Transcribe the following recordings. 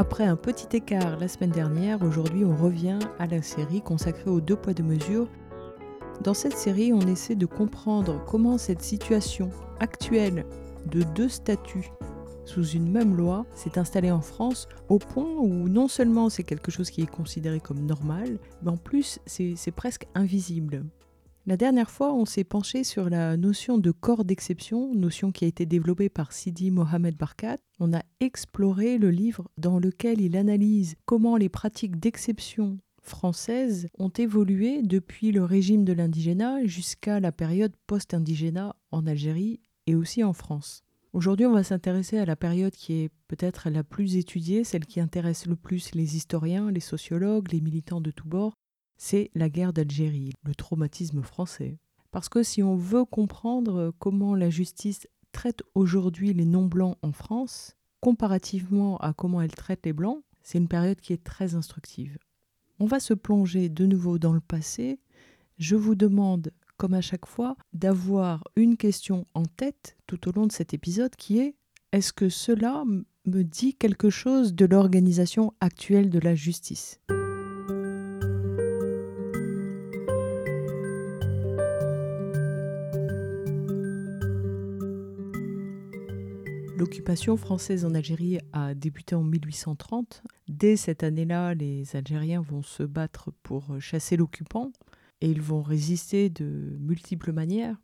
Après un petit écart la semaine dernière, aujourd'hui on revient à la série consacrée aux deux poids de mesure. Dans cette série, on essaie de comprendre comment cette situation actuelle de deux statuts sous une même loi s'est installée en France au point où non seulement c'est quelque chose qui est considéré comme normal, mais en plus c'est presque invisible. La dernière fois, on s'est penché sur la notion de corps d'exception, notion qui a été développée par Sidi Mohamed Barkat. On a exploré le livre dans lequel il analyse comment les pratiques d'exception françaises ont évolué depuis le régime de l'indigénat jusqu'à la période post-indigénat en Algérie et aussi en France. Aujourd'hui, on va s'intéresser à la période qui est peut-être la plus étudiée, celle qui intéresse le plus les historiens, les sociologues, les militants de tous bords, c'est la guerre d'Algérie, le traumatisme français. Parce que si on veut comprendre comment la justice traite aujourd'hui les non-blancs en France, comparativement à comment elle traite les blancs, c'est une période qui est très instructive. On va se plonger de nouveau dans le passé. Je vous demande, comme à chaque fois, d'avoir une question en tête tout au long de cet épisode qui est est-ce que cela me dit quelque chose de l'organisation actuelle de la justice? L'occupation française en Algérie a débuté en 1830. Dès cette année-là, les Algériens vont se battre pour chasser l'occupant et ils vont résister de multiples manières.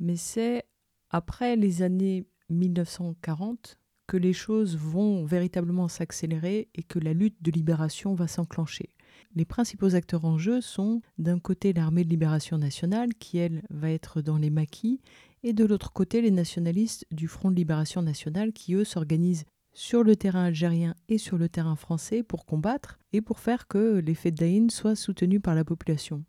Mais c'est après les années 1940 que les choses vont véritablement s'accélérer et que la lutte de libération va s'enclencher. Les principaux acteurs en jeu sont d'un côté l'armée de libération nationale qui, elle, va être dans les maquis et de l'autre côté les nationalistes du Front de libération nationale qui, eux, s'organisent sur le terrain algérien et sur le terrain français pour combattre et pour faire que l'effet de soit soutenu par la population.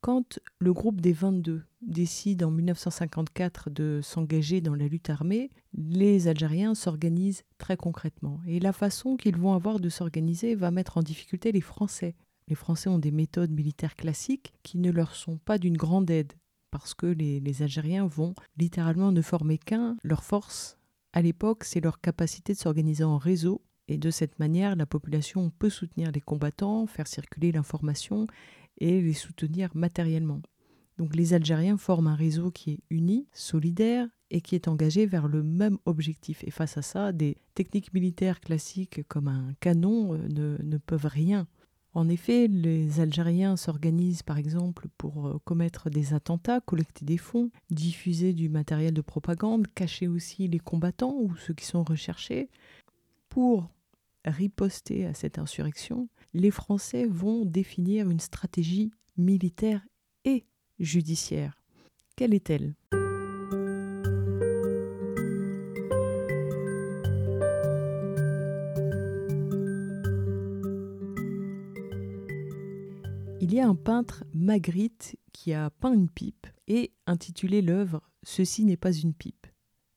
Quand le groupe des 22 décide en 1954 de s'engager dans la lutte armée, les Algériens s'organisent très concrètement. Et la façon qu'ils vont avoir de s'organiser va mettre en difficulté les Français. Les Français ont des méthodes militaires classiques qui ne leur sont pas d'une grande aide parce que les, Algériens vont littéralement ne former qu'un. Leur force, à l'époque, c'est leur capacité de s'organiser en réseau. Et de cette manière, la population peut soutenir les combattants, faire circuler l'information et les soutenir matériellement. Donc les Algériens forment un réseau qui est uni, solidaire et qui est engagé vers le même objectif. Et face à ça, des techniques militaires classiques comme un canon euh, ne, ne peuvent rien. En effet, les Algériens s'organisent par exemple pour euh, commettre des attentats, collecter des fonds, diffuser du matériel de propagande, cacher aussi les combattants ou ceux qui sont recherchés. Pour riposter à cette insurrection, les Français vont définir une stratégie militaire et judiciaire. Quelle est-elle? Un peintre Magritte qui a peint une pipe et intitulé l'œuvre Ceci n'est pas une pipe.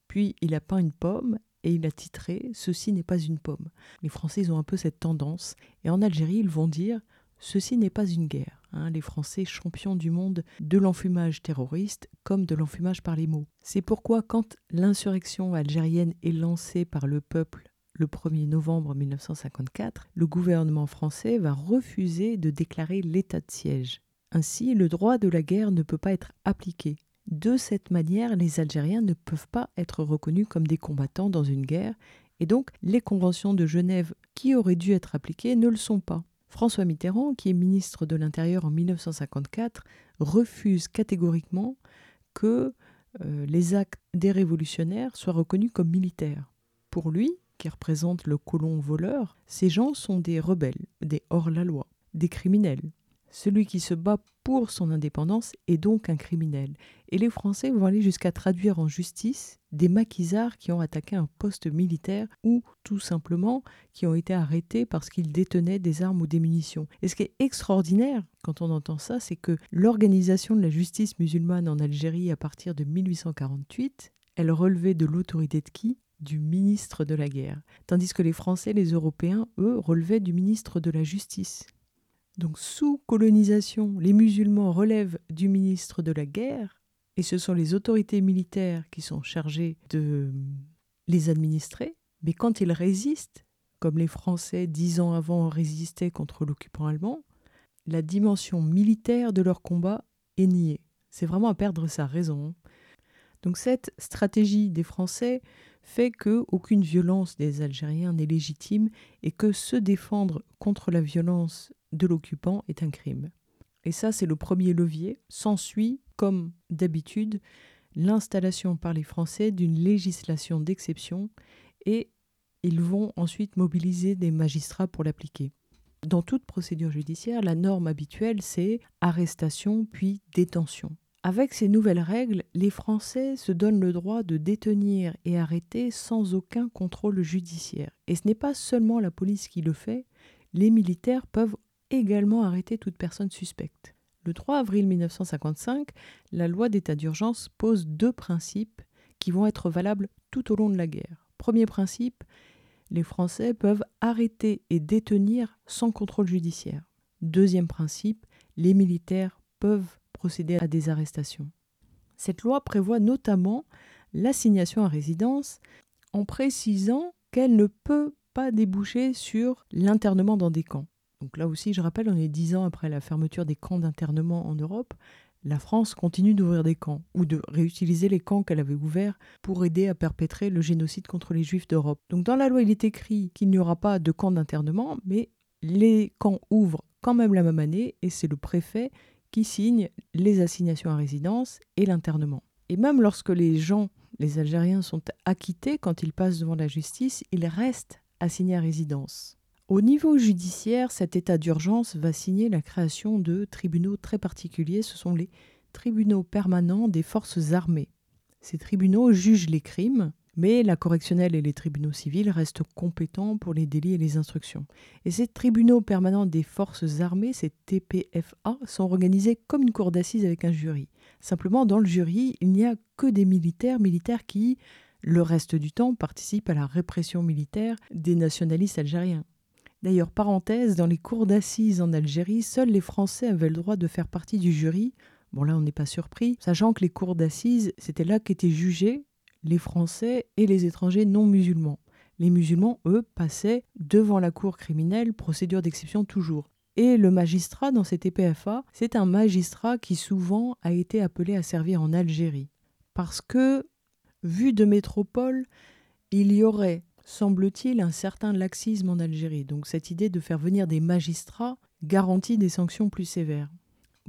Puis il a peint une pomme et il a titré Ceci n'est pas une pomme. Les Français ont un peu cette tendance et en Algérie ils vont dire Ceci n'est pas une guerre. Hein. les Français champions du monde de l'enfumage terroriste comme de l'enfumage par les mots. C'est pourquoi quand l'insurrection algérienne est lancée par le peuple le 1er novembre 1954, le gouvernement français va refuser de déclarer l'état de siège. Ainsi, le droit de la guerre ne peut pas être appliqué. De cette manière, les Algériens ne peuvent pas être reconnus comme des combattants dans une guerre, et donc les conventions de Genève qui auraient dû être appliquées ne le sont pas. François Mitterrand, qui est ministre de l'Intérieur en 1954, refuse catégoriquement que euh, les actes des révolutionnaires soient reconnus comme militaires. Pour lui, qui représente le colon voleur, ces gens sont des rebelles, des hors-la-loi, des criminels. Celui qui se bat pour son indépendance est donc un criminel. Et les Français vont aller jusqu'à traduire en justice des maquisards qui ont attaqué un poste militaire ou tout simplement qui ont été arrêtés parce qu'ils détenaient des armes ou des munitions. Et ce qui est extraordinaire quand on entend ça, c'est que l'organisation de la justice musulmane en Algérie à partir de 1848, elle relevait de l'autorité de qui? Du ministre de la guerre, tandis que les Français, les Européens, eux, relevaient du ministre de la justice. Donc sous colonisation, les musulmans relèvent du ministre de la guerre, et ce sont les autorités militaires qui sont chargées de les administrer, mais quand ils résistent, comme les Français dix ans avant résistaient contre l'occupant allemand, la dimension militaire de leur combat est niée. C'est vraiment à perdre sa raison. Donc cette stratégie des Français fait que aucune violence des Algériens n'est légitime et que se défendre contre la violence de l'occupant est un crime. Et ça, c'est le premier levier. S'ensuit, comme d'habitude, l'installation par les Français d'une législation d'exception et ils vont ensuite mobiliser des magistrats pour l'appliquer. Dans toute procédure judiciaire, la norme habituelle, c'est arrestation puis détention. Avec ces nouvelles règles, les Français se donnent le droit de détenir et arrêter sans aucun contrôle judiciaire. Et ce n'est pas seulement la police qui le fait, les militaires peuvent également arrêter toute personne suspecte. Le 3 avril 1955, la loi d'état d'urgence pose deux principes qui vont être valables tout au long de la guerre. Premier principe, les Français peuvent arrêter et détenir sans contrôle judiciaire. Deuxième principe, les militaires peuvent procéder à des arrestations. Cette loi prévoit notamment l'assignation à résidence en précisant qu'elle ne peut pas déboucher sur l'internement dans des camps. Donc là aussi, je rappelle, on est dix ans après la fermeture des camps d'internement en Europe. La France continue d'ouvrir des camps ou de réutiliser les camps qu'elle avait ouverts pour aider à perpétrer le génocide contre les juifs d'Europe. Donc dans la loi, il est écrit qu'il n'y aura pas de camps d'internement, mais les camps ouvrent quand même la même année et c'est le préfet qui signe les assignations à résidence et l'internement. Et même lorsque les gens, les Algériens, sont acquittés quand ils passent devant la justice, ils restent assignés à résidence. Au niveau judiciaire, cet état d'urgence va signer la création de tribunaux très particuliers. Ce sont les tribunaux permanents des forces armées. Ces tribunaux jugent les crimes, mais la correctionnelle et les tribunaux civils restent compétents pour les délits et les instructions. Et ces tribunaux permanents des forces armées, ces TPFA, sont organisés comme une cour d'assises avec un jury. Simplement, dans le jury, il n'y a que des militaires, militaires qui, le reste du temps, participent à la répression militaire des nationalistes algériens. D'ailleurs, parenthèse, dans les cours d'assises en Algérie, seuls les Français avaient le droit de faire partie du jury. Bon là, on n'est pas surpris, sachant que les cours d'assises, c'était là qu'étaient jugés les Français et les étrangers non musulmans. Les musulmans, eux, passaient devant la cour criminelle, procédure d'exception toujours. Et le magistrat dans cet EPFA, c'est un magistrat qui souvent a été appelé à servir en Algérie. Parce que, vu de métropole, il y aurait semble-t-il, un certain laxisme en Algérie. Donc cette idée de faire venir des magistrats garantit des sanctions plus sévères.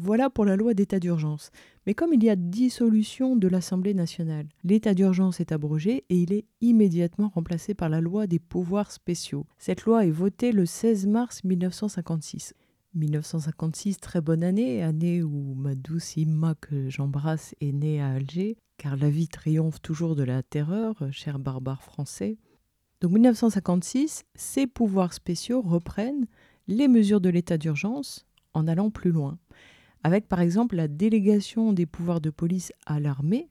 Voilà pour la loi d'état d'urgence. Mais comme il y a dissolution de l'Assemblée nationale, l'état d'urgence est abrogé et il est immédiatement remplacé par la loi des pouvoirs spéciaux. Cette loi est votée le 16 mars 1956. 1956, très bonne année, année où ma douce Imma que j'embrasse est née à Alger, car la vie triomphe toujours de la terreur, cher barbare français. Donc 1956, ces pouvoirs spéciaux reprennent les mesures de l'état d'urgence en allant plus loin, avec par exemple la délégation des pouvoirs de police à l'armée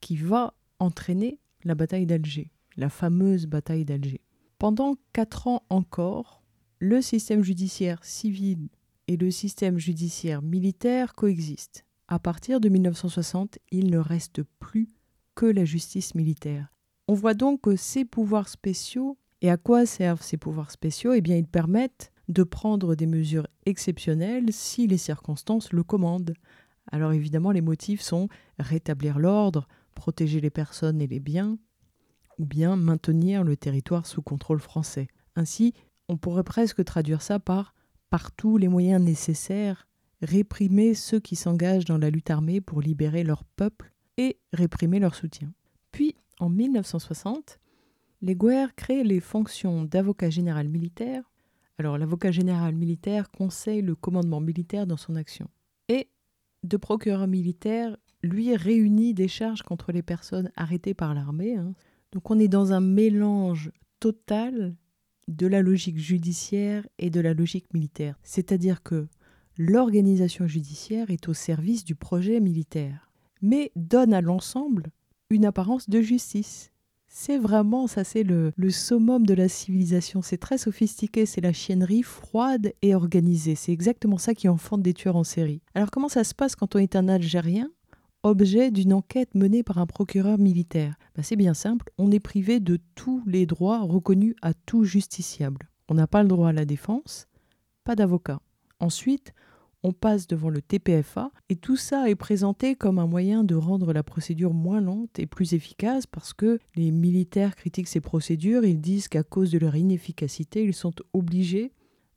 qui va entraîner la bataille d'Alger, la fameuse bataille d'Alger. Pendant quatre ans encore, le système judiciaire civil et le système judiciaire militaire coexistent. À partir de 1960, il ne reste plus que la justice militaire. On voit donc que ces pouvoirs spéciaux, et à quoi servent ces pouvoirs spéciaux? Eh bien, ils permettent de prendre des mesures exceptionnelles si les circonstances le commandent. Alors évidemment, les motifs sont rétablir l'ordre, protéger les personnes et les biens, ou bien maintenir le territoire sous contrôle français. Ainsi, on pourrait presque traduire ça par par tous les moyens nécessaires, réprimer ceux qui s'engagent dans la lutte armée pour libérer leur peuple et réprimer leur soutien. Puis, en 1960, les Guerres créent les fonctions d'avocat général militaire. Alors l'avocat général militaire conseille le commandement militaire dans son action. Et de procureur militaire, lui réunit des charges contre les personnes arrêtées par l'armée. hein. Donc on est dans un mélange total de la logique judiciaire et de la logique militaire. C'est-à-dire que l'organisation judiciaire est au service du projet militaire, mais donne à l'ensemble une apparence de justice. C'est vraiment, ça c'est le, le summum de la civilisation, c'est très sophistiqué, c'est la chiennerie froide et organisée, c'est exactement ça qui enfante des tueurs en série. Alors comment ça se passe quand on est un Algérien objet d'une enquête menée par un procureur militaire? Ben, C'est bien simple, on est privé de tous les droits reconnus à tout justiciable. On n'a pas le droit à la défense, pas d'avocat. Ensuite, on passe devant le TPFA et tout ça est présenté comme un moyen de rendre la procédure moins lente et plus efficace parce que les militaires critiquent ces procédures, ils disent qu'à cause de leur inefficacité, ils sont obligés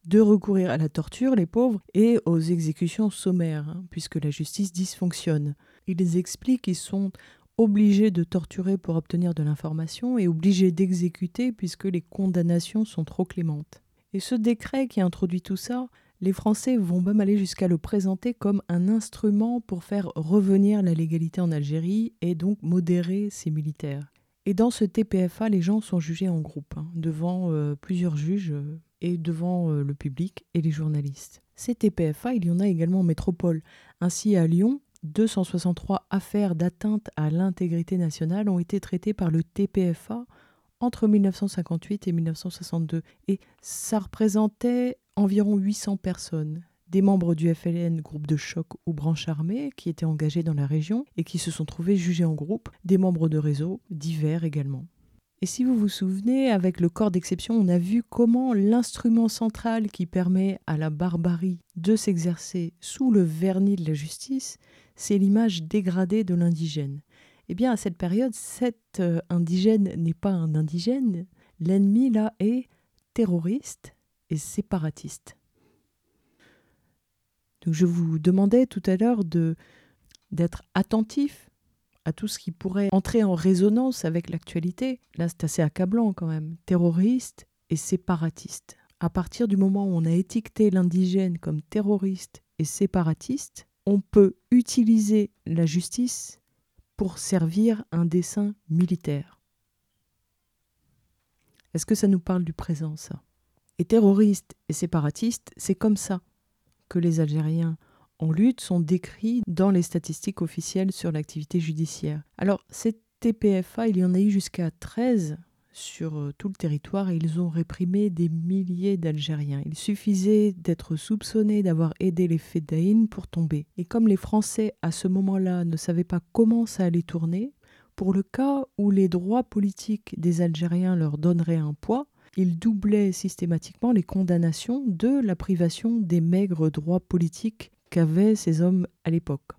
de recourir à la torture, les pauvres, et aux exécutions sommaires, hein, puisque la justice dysfonctionne. Ils expliquent qu'ils sont obligés de torturer pour obtenir de l'information et obligés d'exécuter puisque les condamnations sont trop clémentes. Et ce décret qui introduit tout ça, les Français vont même aller jusqu'à le présenter comme un instrument pour faire revenir la légalité en Algérie et donc modérer ces militaires. Et dans ce TPFA, les gens sont jugés en groupe, hein, devant euh, plusieurs juges euh, et devant euh, le public et les journalistes. Ces TPFA, il y en a également en métropole. Ainsi, à Lyon, 263 affaires d'atteinte à l'intégrité nationale ont été traitées par le TPFA entre 1958 et 1962. Et ça représentait environ 800 personnes, des membres du FLN, groupe de choc ou branche armée, qui étaient engagés dans la région et qui se sont trouvés jugés en groupe, des membres de réseaux divers également. Et si vous vous souvenez, avec le corps d'exception, on a vu comment l'instrument central qui permet à la barbarie de s'exercer sous le vernis de la justice, c'est l'image dégradée de l'indigène. Eh bien, à cette période, cet euh, indigène n'est pas un indigène. L'ennemi, là, est terroriste et séparatiste. Je vous demandais tout à l'heure d'être attentif à tout ce qui pourrait entrer en résonance avec l'actualité. Là, c'est assez accablant quand même. Terroriste et séparatiste. À partir du moment où on a étiqueté l'indigène comme terroriste et séparatiste, on peut utiliser la justice pour servir un dessein militaire. Est-ce que ça nous parle du présent, ça? Et terroristes et séparatistes, c'est comme ça que les Algériens en lutte sont décrits dans les statistiques officielles sur l'activité judiciaire. Alors, ces TPFA, il y en a eu jusqu'à 13 sur euh, tout le territoire et ils ont réprimé des milliers d'Algériens. Il suffisait d'être soupçonné d'avoir aidé les Fedaïn pour tomber. Et comme les Français à ce moment-là ne savaient pas comment ça allait tourner, pour le cas où les droits politiques des Algériens leur donneraient un poids, ils doublaient systématiquement les condamnations de la privation des maigres droits politiques qu'avaient ces hommes à l'époque.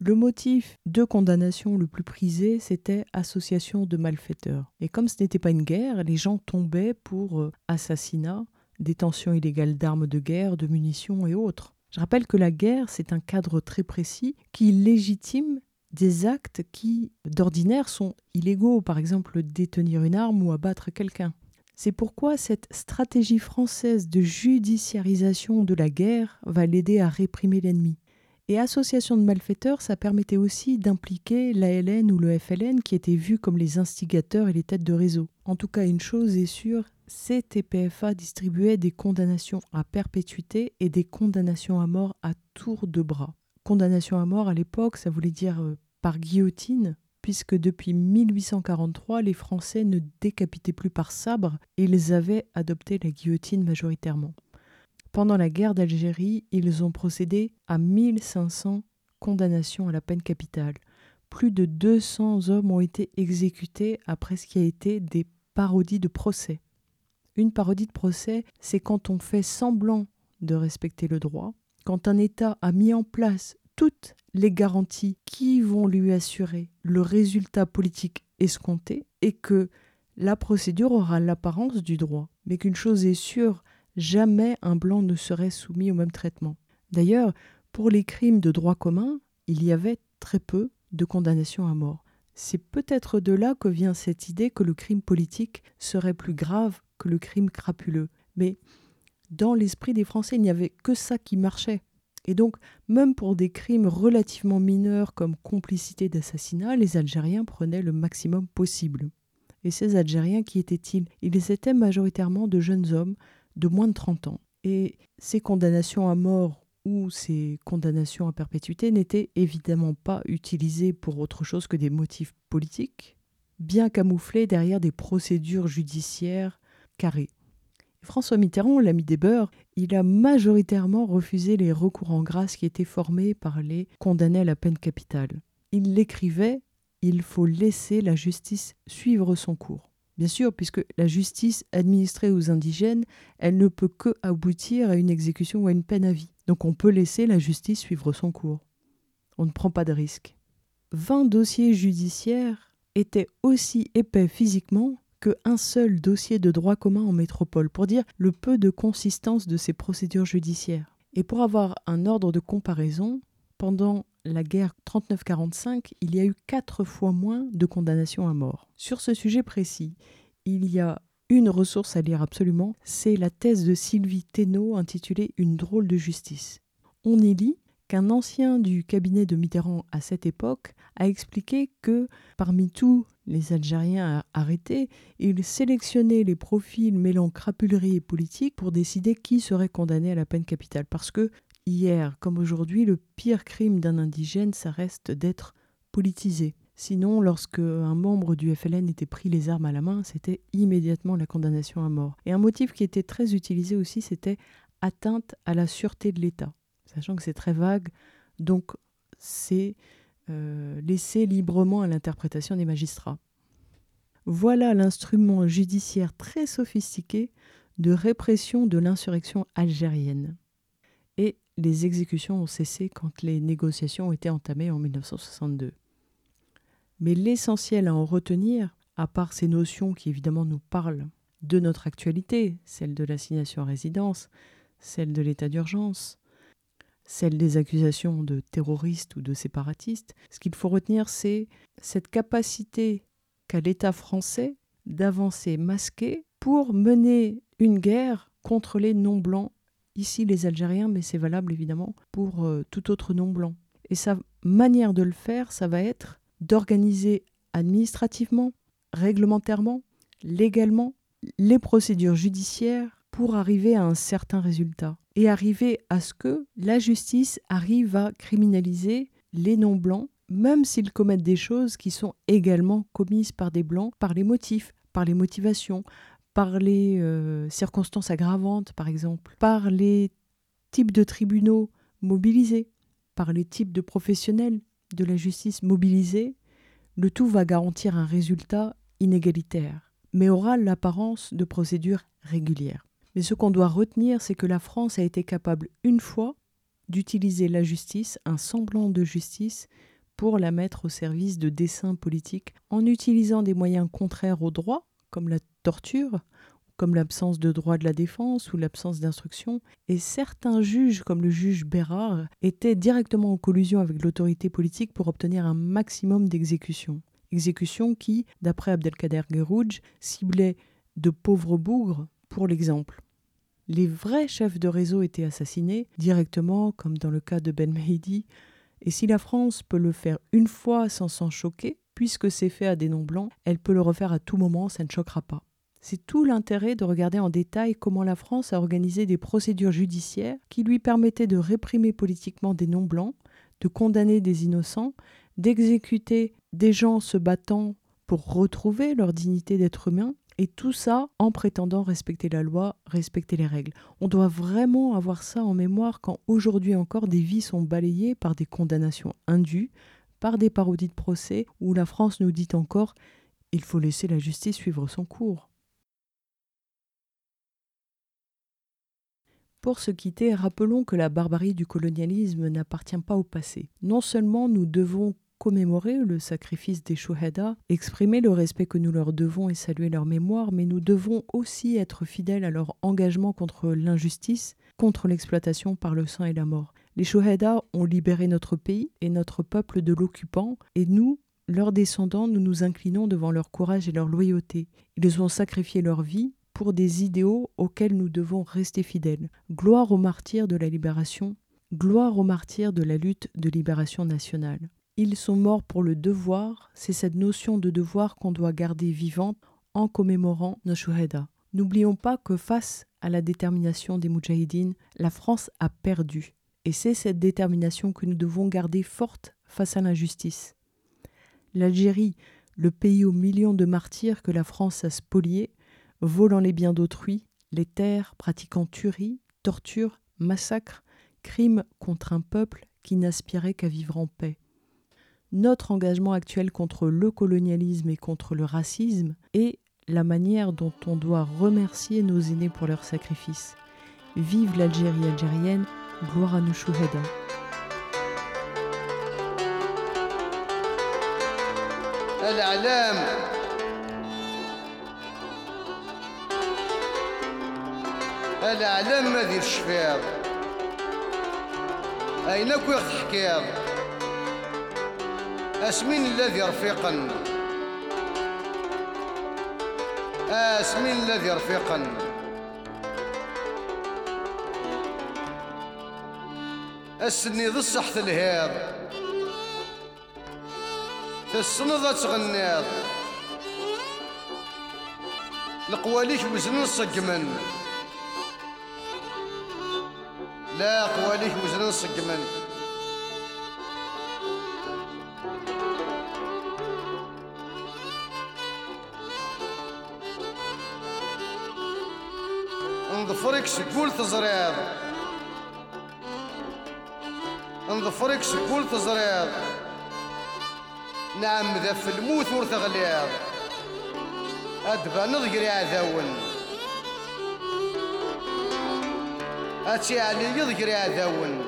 Le motif de condamnation le plus prisé, c'était association de malfaiteurs. Et comme ce n'était pas une guerre, les gens tombaient pour euh, assassinat, détention illégale d'armes de guerre, de munitions et autres. Je rappelle que la guerre, c'est un cadre très précis qui légitime des actes qui, d'ordinaire, sont illégaux, par exemple détenir une arme ou abattre quelqu'un. C'est pourquoi cette stratégie française de judiciarisation de la guerre va l'aider à réprimer l'ennemi. Et association de malfaiteurs, ça permettait aussi d'impliquer l'ALN ou le FLN qui étaient vus comme les instigateurs et les têtes de réseau. En tout cas, une chose est sûre, ces TPFA distribuaient des condamnations à perpétuité et des condamnations à mort à tour de bras. Condamnation à mort à l'époque, ça voulait dire euh, par guillotine, puisque depuis 1843, les Français ne décapitaient plus par sabre et ils avaient adopté la guillotine majoritairement. Pendant la guerre d'Algérie, ils ont procédé à 1500 condamnations à la peine capitale. Plus de 200 hommes ont été exécutés après ce qui a été des parodies de procès. Une parodie de procès, c'est quand on fait semblant de respecter le droit, quand un État a mis en place toutes les garanties qui vont lui assurer le résultat politique escompté et que la procédure aura l'apparence du droit, mais qu'une chose est sûre, jamais un blanc ne serait soumis au même traitement. D'ailleurs, pour les crimes de droit commun, il y avait très peu de condamnations à mort. C'est peut-être de là que vient cette idée que le crime politique serait plus grave que le crime crapuleux. Mais Dans l'esprit des Français, il n'y avait que ça qui marchait. Et donc, même pour des crimes relativement mineurs comme complicité d'assassinat, les Algériens prenaient le maximum possible. Et ces Algériens, qui étaient-ils? Ils étaient majoritairement de jeunes hommes de moins de 30 ans. Et ces condamnations à mort ou ces condamnations à perpétuité n'étaient évidemment pas utilisées pour autre chose que des motifs politiques, bien camouflés derrière des procédures judiciaires carrées. François Mitterrand, l'ami des beurs, il a majoritairement refusé les recours en grâce qui étaient formés par les condamnés à la peine capitale. Il l'écrivait Il faut laisser la justice suivre son cours. Bien sûr, puisque la justice administrée aux indigènes, elle ne peut que aboutir à une exécution ou à une peine à vie. Donc on peut laisser la justice suivre son cours. On ne prend pas de risque. 20 dossiers judiciaires étaient aussi épais physiquement qu'un seul dossier de droit commun en métropole, pour dire le peu de consistance de ces procédures judiciaires. Et pour avoir un ordre de comparaison, pendant la guerre 39-45, il y a eu quatre fois moins de condamnations à mort. Sur ce sujet précis, il y a une ressource à lire absolument, c'est la thèse de Sylvie Thénault intitulée Une drôle de justice. On y lit qu'un ancien du cabinet de Mitterrand à cette époque a expliqué que parmi tous les Algériens arrêtés, il sélectionnait les profils mêlant crapulerie et politique pour décider qui serait condamné à la peine capitale. Parce que hier comme aujourd'hui, le pire crime d'un indigène, ça reste d'être politisé. Sinon, lorsque un membre du FLN était pris les armes à la main, c'était immédiatement la condamnation à mort. Et un motif qui était très utilisé aussi, c'était atteinte à la sûreté de l'État. Sachant que c'est très vague, donc c'est euh, laissé librement à l'interprétation des magistrats. Voilà l'instrument judiciaire très sophistiqué de répression de l'insurrection algérienne. Et les exécutions ont cessé quand les négociations ont été entamées en 1962. Mais l'essentiel à en retenir, à part ces notions qui évidemment nous parlent de notre actualité, celle de l'assignation à résidence, celle de l'état d'urgence, celle des accusations de terroristes ou de séparatistes, ce qu'il faut retenir, c'est cette capacité qu'a l'État français d'avancer masqué pour mener une guerre contre les non-blancs, ici les Algériens, mais c'est valable évidemment pour euh, tout autre non-blanc. Et sa manière de le faire, ça va être d'organiser administrativement, réglementairement, légalement, les procédures judiciaires pour arriver à un certain résultat et arriver à ce que la justice arrive à criminaliser les non-blancs, même s'ils commettent des choses qui sont également commises par des blancs, par les motifs, par les motivations, par les euh, circonstances aggravantes, par exemple, par les types de tribunaux mobilisés, par les types de professionnels de la justice mobilisés, le tout va garantir un résultat inégalitaire, mais aura l'apparence de procédure régulière. Mais ce qu'on doit retenir, c'est que la France a été capable une fois d'utiliser la justice, un semblant de justice, pour la mettre au service de desseins politiques en utilisant des moyens contraires au droit, comme la torture, comme l'absence de droit de la défense ou l'absence d'instruction, et certains juges, comme le juge Bérard, étaient directement en collusion avec l'autorité politique pour obtenir un maximum d'exécutions. Exécutions qui, d'après Abdelkader Guerrouj, ciblaient de pauvres bougres, pour l'exemple. Les vrais chefs de réseau étaient assassinés directement, comme dans le cas de Ben Mehdi, et si la France peut le faire une fois sans s'en choquer, puisque c'est fait à des noms blancs, elle peut le refaire à tout moment, ça ne choquera pas. C'est tout l'intérêt de regarder en détail comment la France a organisé des procédures judiciaires qui lui permettaient de réprimer politiquement des noms blancs, de condamner des innocents, d'exécuter des gens se battant pour retrouver leur dignité d'être humain, et tout ça en prétendant respecter la loi, respecter les règles. On doit vraiment avoir ça en mémoire quand aujourd'hui encore des vies sont balayées par des condamnations indues, par des parodies de procès où la France nous dit encore il faut laisser la justice suivre son cours. Pour se quitter, rappelons que la barbarie du colonialisme n'appartient pas au passé. Non seulement nous devons commémorer le sacrifice des Shuhada, exprimer le respect que nous leur devons et saluer leur mémoire, mais nous devons aussi être fidèles à leur engagement contre l'injustice, contre l'exploitation par le sang et la mort. Les Shuhada ont libéré notre pays et notre peuple de l'occupant, et nous, leurs descendants, nous nous inclinons devant leur courage et leur loyauté. Ils ont sacrifié leur vie pour des idéaux auxquels nous devons rester fidèles. Gloire aux martyrs de la libération, gloire aux martyrs de la lutte de libération nationale. Ils sont morts pour le devoir, c'est cette notion de devoir qu'on doit garder vivante en commémorant nos shuhada. N'oublions pas que face à la détermination des Moudjahidines, la France a perdu. Et c'est cette détermination que nous devons garder forte face à l'injustice. L'Algérie, le pays aux millions de martyrs que la France a spoliés, volant les biens d'autrui, les terres, pratiquant tueries, tortures, massacres, crimes contre un peuple qui n'aspirait qu'à vivre en paix Notre engagement actuel contre le colonialisme et contre le racisme est la manière dont on doit remercier nos aînés pour leur sacrifice. Vive l'Algérie algérienne, gloire à nos chouhada. الإعلام الإعلام ما دير الشفاض أين كوي حكاض أسمين الذي رفيقا أسمين الذي رفيقا السني ذو الصحة الهيض. تسنض تغنيض القواليك وزن الصقمن لا قواليك وزن الصقمن نظفرك سكول تزريض نظفرك سكول تزريض نعم ذا في الموت ور تغليض أدبا نضقري عذاون أتي علي يضقري عذاون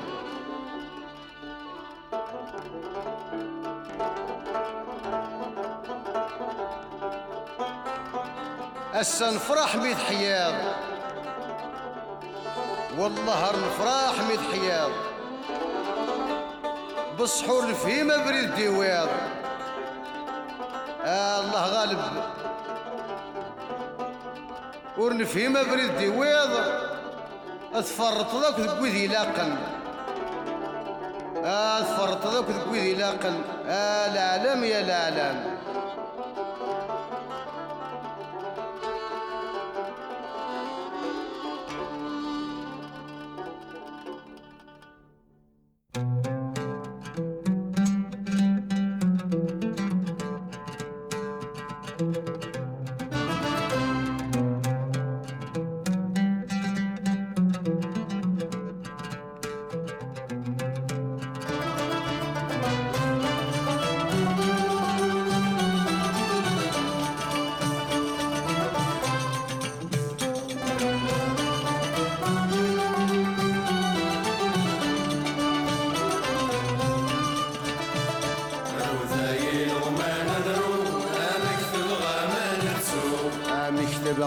أسا نفرح ميت حياض. والله نفرح ميت حياض. بالسحور الفهيمة بريد ديواض آه الله غالب. ورنفهيمة بريد ديواض تفرط ذاك ذكوذي لاقن. آه تفرط ذاك ذكوذي لاقن. آه العالم يا العالم.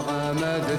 مكتب غامد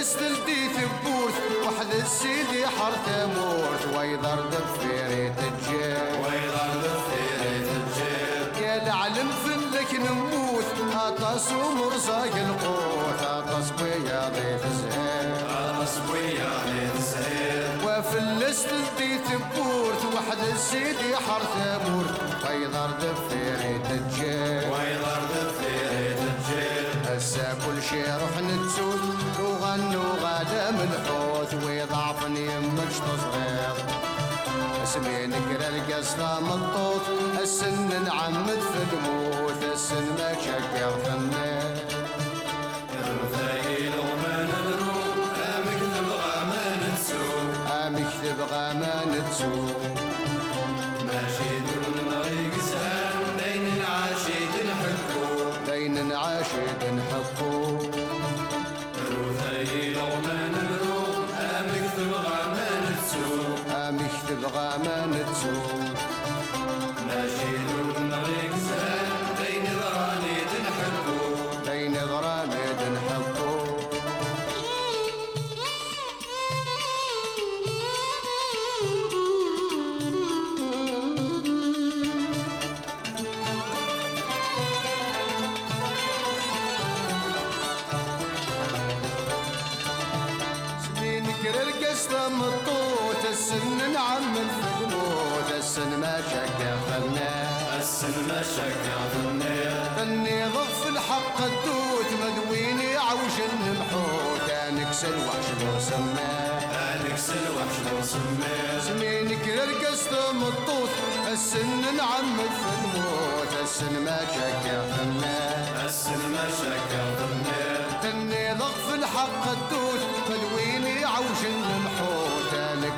بس لديت بوث وحد السيدي حرت موت ويضرب في ريت الجيب ويضرب في ريت الجيب يا العلم فلك نموت. اطاس ومرزاق القوت. اطاس ويا ضيف زهير. اطاس ويا ضيف زهير. وفلست لديت بورت وحد السيدي حرت مورت ويضرب في ريت الجيب ويضرب في ريت الجيب هسا كل شي روح نتسول وغنوا غادا من حوت ويضعفني يمك صغير. اسمي نقرا القصة مطوط السن نعمد في الموت السن ما شكر فنان رثايل وما ندرو آمك تبغى ما نتسو آمك تبغى ما نتسو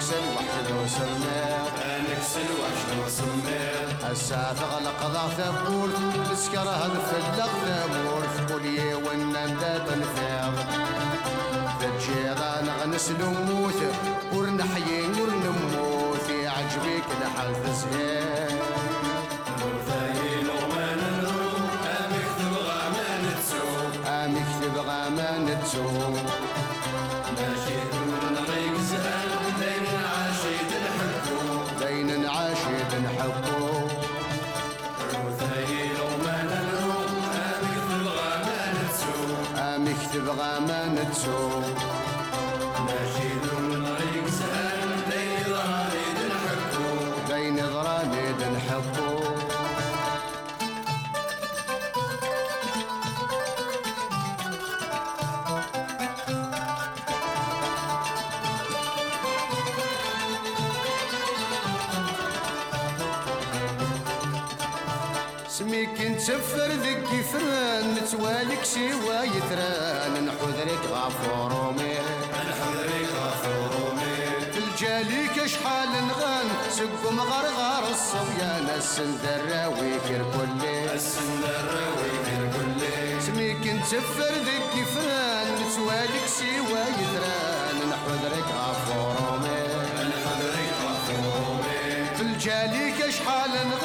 انكسل وحده وسمير انكسل وحده وسمير هسا تغلق ضغط بورث تسكر هدف اللقطة بورث قولي والنندة تنفيض فالجيران غنسل وموت ورنحيي ورنموت يعجبك نحل زهير أمك تبغى ما نتسوم ما جفر ذك يفران متوالك شي ويتران نحذرك غفور وميه نحذرك غفور الجاليك شحال نغان سقم مغرغر الصبيان السندراوي ويكر كله السندراوي ويكر كله سميك نتفر ذك يفران متوالك شي ويتران نحذرك غفور وميه نحذرك غفور وميه الجاليك شحال نغان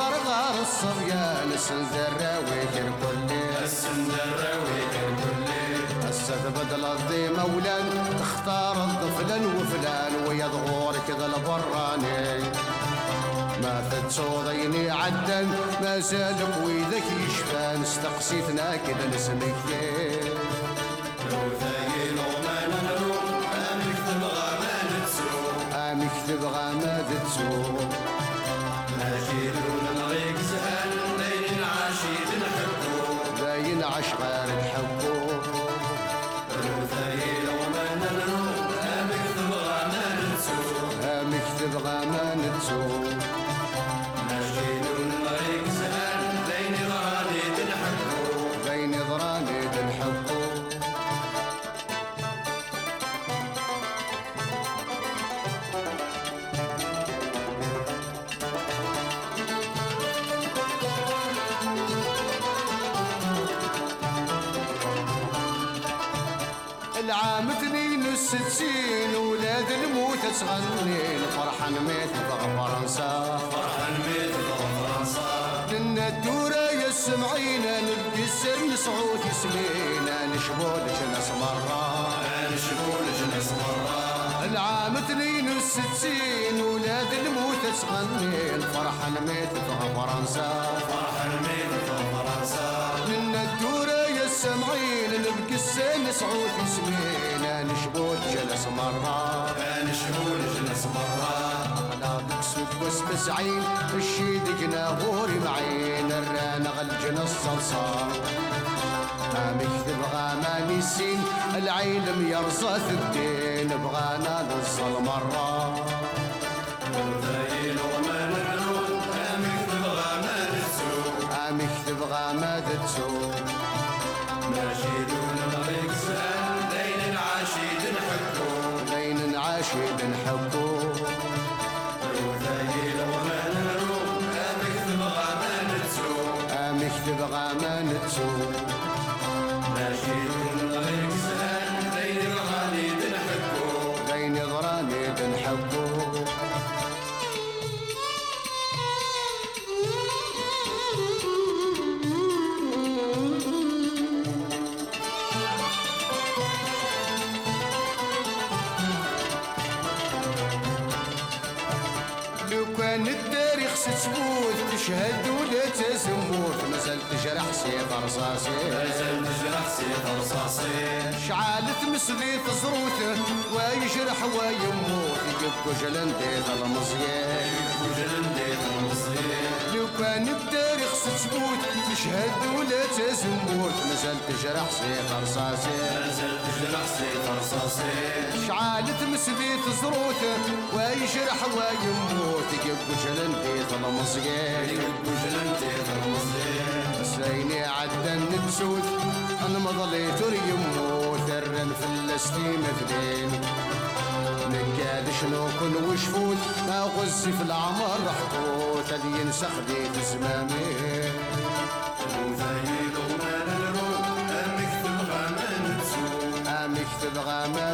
غرغر الصبيان السندرة ويدير كلي السندرة ويدير كلي السد بدل الضي ولان تختار الضفلان وفلان ويا ظهورك ذا البراني ما تتصوضيني عدا ما زالك ويدك يشفان. استقصيتنا كذا نسميك أمك تبغى ما تتسوق ستين ولاد الموت تغنين فرحان ميت فرنسا. فرحان ميت فرنسا. لنا الدورة يسمعينا نبقي السر نصعود يسمينا نشبول جنس مرة. نشبول جنس مرة. العام 62 ولاد الموت تغنين فرحان ميت فرنسا. فرحان ميت ضغ سامعين نبكي السن سعود سمينا نشبو جلس مرة. نشبو جلس مرة. على بكسوك وسبسعين الشيدقنا غوري معين. الرانا غلجنا الصلصة ما مكتب ما نسين. العلم يرصث الدين. بغانا نصل مرة. يجرح ويموت يبقوا جلندي ظلم صغير لو كان بتاريخ ستموت مش هاد ولا تزموت. مازال تجرح سيف رصاصي. مازال تجرح سيف رصاصي. شعال تمس تزروت ويجرح ويموت. يبقوا جلندي ظلم صغير يبقوا جلندي ظلم صغير سيني أنا نتسوت المضلي تريم وثر فلسطين مثلين شنو كن وشفوت ما غزي في العمر حقوت هذي ينسخ ديت زمامي. وثايل وما نروح أمك تبغى ما نتسوق أمك تبغى ما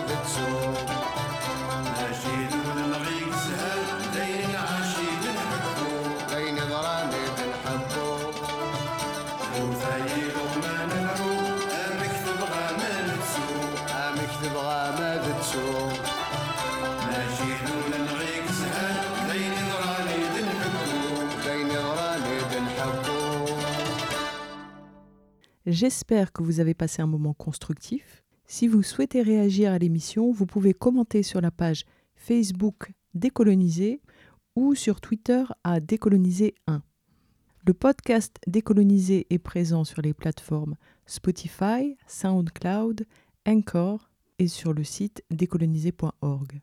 J'espère que vous avez passé un moment constructif. Si vous souhaitez réagir à l'émission, vous pouvez commenter sur la page Facebook Décoloniser ou sur Twitter à Décoloniser1. Le podcast Décoloniser est présent sur les plateformes Spotify, SoundCloud, Anchor et sur le site décoloniser.org.